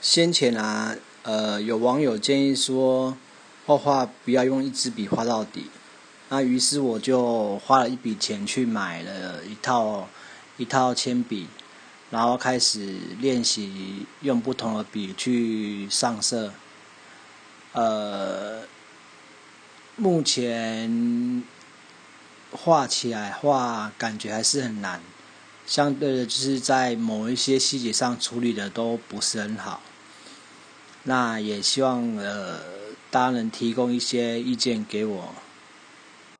先前啊，呃，有网友建议说，画画不要用一支笔画到底。那于是我就花了一笔钱去买了一套一套铅笔，然后开始练习用不同的笔去上色。呃，目前画起来画感觉还是很难。相对的，就是在某一些细节上处理的都不是很好。那也希望呃，大家能提供一些意见给我。